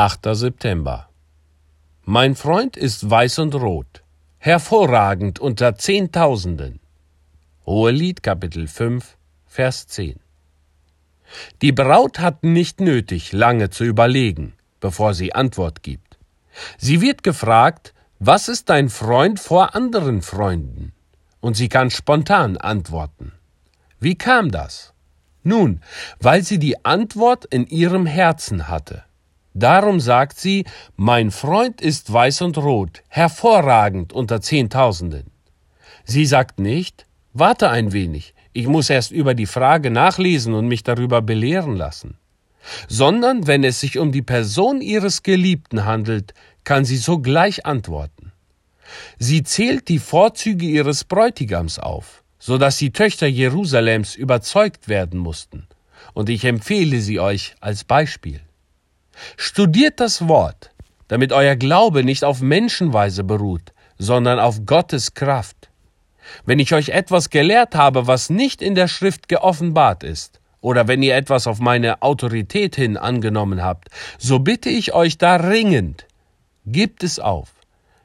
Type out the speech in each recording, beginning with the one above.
8. September. Mein Freund ist weiß und rot, hervorragend unter Zehntausenden. Hohelied Kapitel 5, Vers 10. Die Braut hat nicht nötig, lange zu überlegen, bevor sie Antwort gibt. Sie wird gefragt, was ist dein Freund vor anderen Freunden? Und sie kann spontan antworten. Wie kam das? Nun, weil sie die Antwort in ihrem Herzen hatte. Darum sagt sie, mein Freund ist weiß und rot, hervorragend unter Zehntausenden. Sie sagt nicht, warte ein wenig, ich muss erst über die Frage nachlesen und mich darüber belehren lassen. Sondern wenn es sich um die Person ihres Geliebten handelt, kann sie sogleich antworten. Sie zählt die Vorzüge ihres Bräutigams auf, so dass die Töchter Jerusalems überzeugt werden mussten. Und ich empfehle sie euch als Beispiel. Studiert das Wort, damit euer Glaube nicht auf Menschenweise beruht, sondern auf Gottes Kraft. Wenn ich euch etwas gelehrt habe, was nicht in der Schrift geoffenbart ist, oder wenn ihr etwas auf meine Autorität hin angenommen habt, so bitte ich euch da ringend, gebt es auf,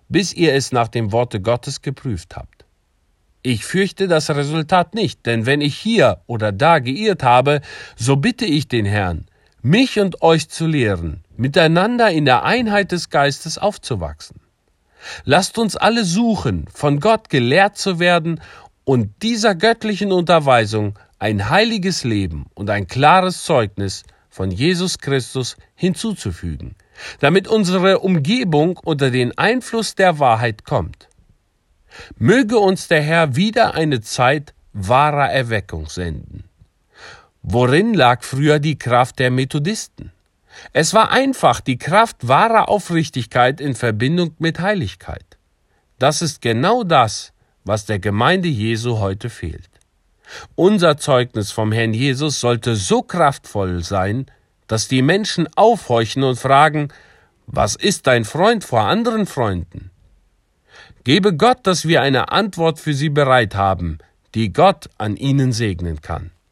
bis ihr es nach dem Worte Gottes geprüft habt. Ich fürchte das Resultat nicht, denn wenn ich hier oder da geirrt habe, so bitte ich den Herrn, mich und euch zu lehren, miteinander in der Einheit des Geistes aufzuwachsen. Lasst uns alle suchen, von Gott gelehrt zu werden und dieser göttlichen Unterweisung ein heiliges Leben und ein klares Zeugnis von Jesus Christus hinzuzufügen, damit unsere Umgebung unter den Einfluss der Wahrheit kommt. Möge uns der Herr wieder eine Zeit wahrer Erweckung senden. Worin lag früher die Kraft der Methodisten? Es war einfach die Kraft wahrer Aufrichtigkeit in Verbindung mit Heiligkeit. Das ist genau das, was der Gemeinde Jesu heute fehlt. Unser Zeugnis vom Herrn Jesus sollte so kraftvoll sein, dass die Menschen aufhorchen und fragen, was ist dein Freund vor anderen Freunden? Gebe Gott, dass wir eine Antwort für sie bereit haben, die Gott an ihnen segnen kann.